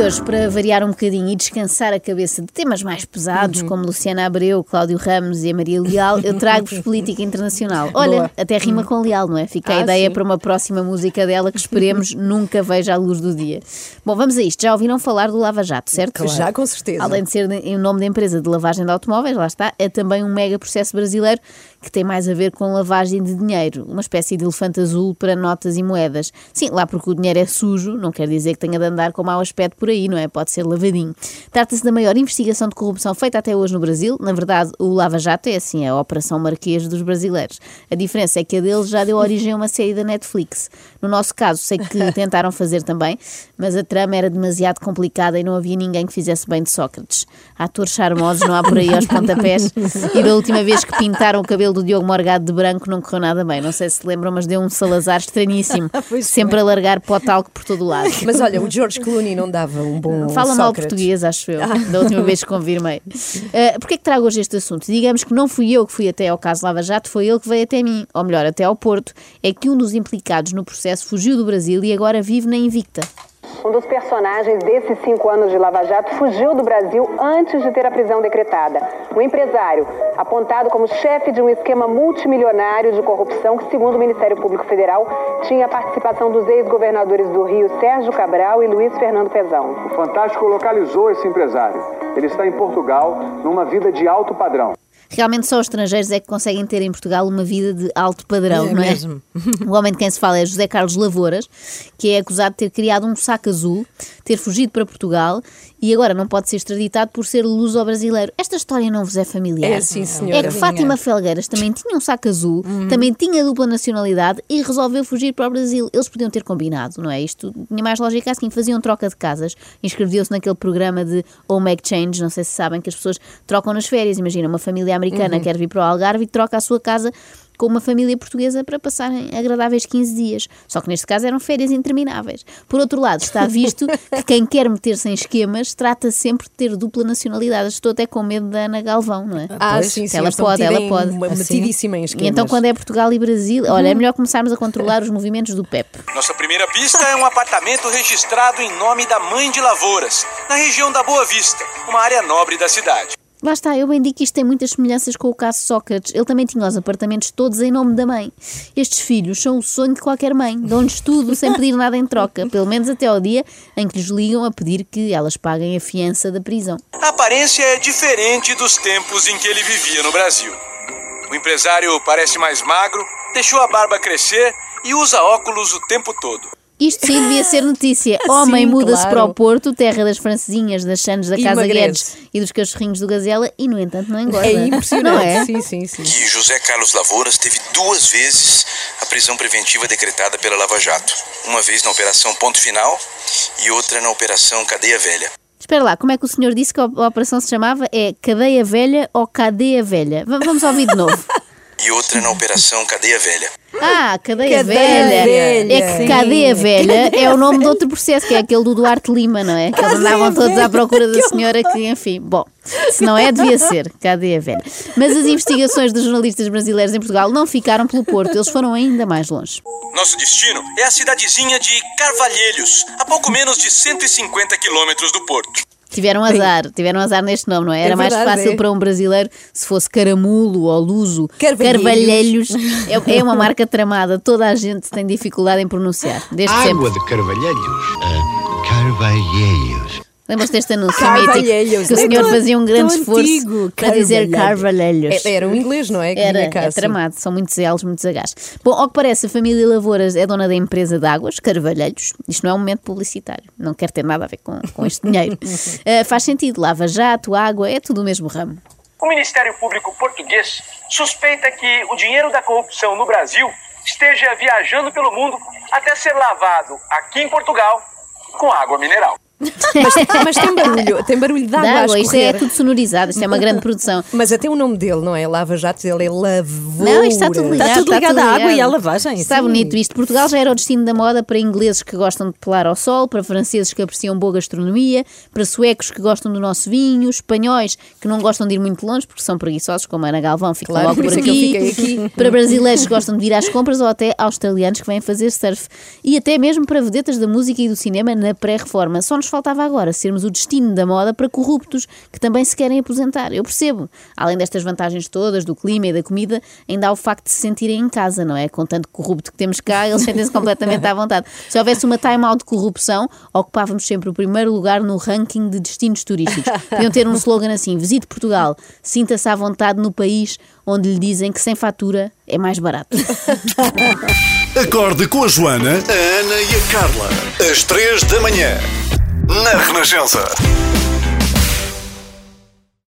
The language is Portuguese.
hoje, para variar um bocadinho e descansar a cabeça de temas mais pesados, Uhum. como Luciana Abreu, Cláudio Ramos e a Maria Leal, eu trago-vos política internacional. Olha, Boa. até rima com Leal, não é? Fica a Ah, ideia sim. para uma próxima música dela que esperemos nunca veja a luz do dia. Bom, vamos a isto. Já ouviram falar do Lava Jato, certo? Já, com certeza. Além de ser em nome da empresa de lavagem de automóveis, lá está, é também um mega processo brasileiro que tem mais a ver com lavagem de dinheiro, uma espécie de elefante azul para notas e moedas. Sim, lá porque o dinheiro é sujo, não quer dizer que tenha de andar com mau aspecto por aí, não é? Pode ser lavadinho. Trata-se da maior investigação de corrupção feita até hoje no Brasil. Na verdade, o Lava Jato é assim, a Operação Marquês dos brasileiros. A diferença é que a deles já deu origem a uma série da Netflix. No nosso caso, sei que tentaram fazer também, mas a trama era demasiado complicada e não havia ninguém que fizesse bem de Sócrates. Atores charmosos não há por aí aos pontapés. E da última vez que pintaram o cabelo do Diogo Morgado de branco não correu nada bem. Não sei se se lembram, mas deu um Salazar estranhíssimo. Sempre a largar pó talco por todo o lado. Mas olha, o George Clooney não dava um bom Fala mal português, acho eu, da última vez que confirmei. Uh, Porquê que trago hoje este assunto? Digamos que não fui eu que fui até ao caso Lava Jato, foi ele que veio até mim, ou melhor, até ao Porto. É que um dos implicados no processo fugiu do Brasil e agora vive na Invicta. Um dos personagens desses cinco anos de Lava Jato fugiu do Brasil antes de ter a prisão decretada. Um empresário, apontado como chefe de um esquema multimilionário de corrupção que, segundo o Ministério Público Federal, tinha a participação dos ex-governadores do Rio Sérgio Cabral e Luiz Fernando Pezão. O Fantástico localizou esse empresário. Ele está em Portugal numa vida de alto padrão. Realmente só os estrangeiros é que conseguem ter em Portugal uma vida de alto padrão, É não é? mesmo. O homem de quem se fala é José Carlos Lavouras, que é acusado de ter criado um saco azul, ter fugido para Portugal e agora não pode ser extraditado por ser luso-brasileiro. Esta história não vos é familiar? É sim, senhora. É que Fátima Felgueiras também tinha um saco azul, também tinha dupla nacionalidade e resolveu fugir para o Brasil. Eles podiam ter combinado, não é? Isto tinha mais lógica assim, faziam troca de casas, inscreveu-se naquele programa de Home Exchange, não sei se sabem que as pessoas trocam nas férias. Imagina, uma família americana quer vir para o Algarve e troca a sua casa com uma família portuguesa para passarem agradáveis 15 dias. Só que neste caso eram férias intermináveis. Por outro lado, está visto que quem quer meter-se em esquemas trata sempre de ter dupla nacionalidade. Estou até com medo da Ana Galvão, não é? Ah, Pois, sim, sim. ela pode, ela em- pode. uma- Metidíssima em E esquemas. então, quando é Portugal e Brasil, olha, é melhor começarmos a controlar os movimentos do PEP. Nossa primeira pista é um apartamento registrado em nome da mãe de Lavouras, na região da Boa Vista, uma área nobre da cidade. Lá está, eu bem digo que isto tem muitas semelhanças com o caso Sócrates. Ele também tinha os apartamentos todos em nome da mãe. Estes filhos são o sonho de qualquer mãe. Dão-lhes tudo sem pedir nada em troca, pelo menos até ao dia em que lhes ligam a pedir que elas paguem a fiança da prisão. A aparência é diferente dos tempos em que ele vivia no Brasil. O empresário parece mais magro, deixou a barba crescer e usa óculos o tempo todo. Isto sim devia ser notícia. Homem muda-se claro. para o Porto, terra das francesinhas, das Sandes da Casa. Guedes e dos cachorrinhos do Gazela e, no entanto, não engorda. É impressionante. Não é? Sim, sim, sim. E José Carlos Lavouras teve duas vezes a prisão preventiva decretada pela Lava Jato. Uma vez na Operação Ponto Final e outra na Operação Cadeia Velha. Espera lá, como é que o senhor disse que a a operação se chamava? É cadeia velha ou cadeia velha? V- vamos ouvir de novo. E outra na Operação Cadeia Velha. Ah, cadeia, Cadeia velha. velha. É que Sim. cadeia velha é o nome de outro processo, que é aquele do Duarte Lima, não é? Que eles andavam todos à procura da senhora que, enfim, bom, se não é, devia ser cadeia velha. Mas as investigações dos jornalistas brasileiros em Portugal não ficaram pelo Porto, eles foram ainda mais longe. Nosso destino é a cidadezinha de Carvalhelhos, a pouco menos de 150 quilômetros do Porto. Tiveram azar, tiveram azar neste nome, não é? Era É mais verdade, fácil é. para um brasileiro se fosse Caramulo ou Luso. Carvalhelhos. Carvalhelhos. É, é uma marca tramada, toda a gente tem dificuldade em pronunciar. Desde sempre. Água de Carvalhelhos. Carvalheiros. Lembras deste anúncio Carvalhelhos. mítico? Que o senhor fazia um grande esforço antigo. para dizer Carvalhelhos. É- Era um inglês, não é? Que Era, é tramado, são muitos elos, muitos Hs. Bom, ao que parece, a família Lavouras é dona da empresa de águas, Carvalhelhos. Isto não é um momento publicitário, não quer ter nada a ver com, com este dinheiro. Ah, faz sentido, lava jato, água, é tudo o mesmo ramo. O Ministério Público Português suspeita que o dinheiro da corrupção no Brasil esteja viajando pelo mundo até ser lavado aqui em Portugal com água mineral. Mas tem barulho, tem barulho de Da água, água, isto é tudo sonorizado, isto é uma grande produção. Mas até o nome dele, não é? Lava Jato, ele é Lavoura. Não, isto está tudo ligado. Está tudo ligado à água ligado. e à lavagem, Está sim. bonito isto. Portugal já era o destino da moda para ingleses que gostam de pelar ao sol, para franceses que apreciam boa gastronomia, para suecos que gostam do nosso vinho, espanhóis que não gostam de ir muito longe porque são preguiçosos, como a Ana Galvão, ficam Claro, logo por é aqui. aqui. Para brasileiros que gostam de ir às compras ou até australianos que vêm fazer surf. E até mesmo para vedetas da música e do cinema na pré-reforma. Só nos faltava agora sermos o destino da moda para corruptos que também se querem aposentar. Eu percebo. Além destas vantagens todas, do clima e da comida, ainda há o facto de se sentirem em casa, não é? Com tanto corrupto que temos cá, eles sentem-se completamente à vontade. Se houvesse uma time-out de corrupção, ocupávamos sempre o primeiro lugar no ranking de destinos turísticos. Podiam ter um slogan assim: visite Portugal, sinta-se à vontade no país onde lhe dizem que sem fatura é mais barato. Acorde com a Joana, a Ana e a Carla. Às três da manhã. Na Renascença.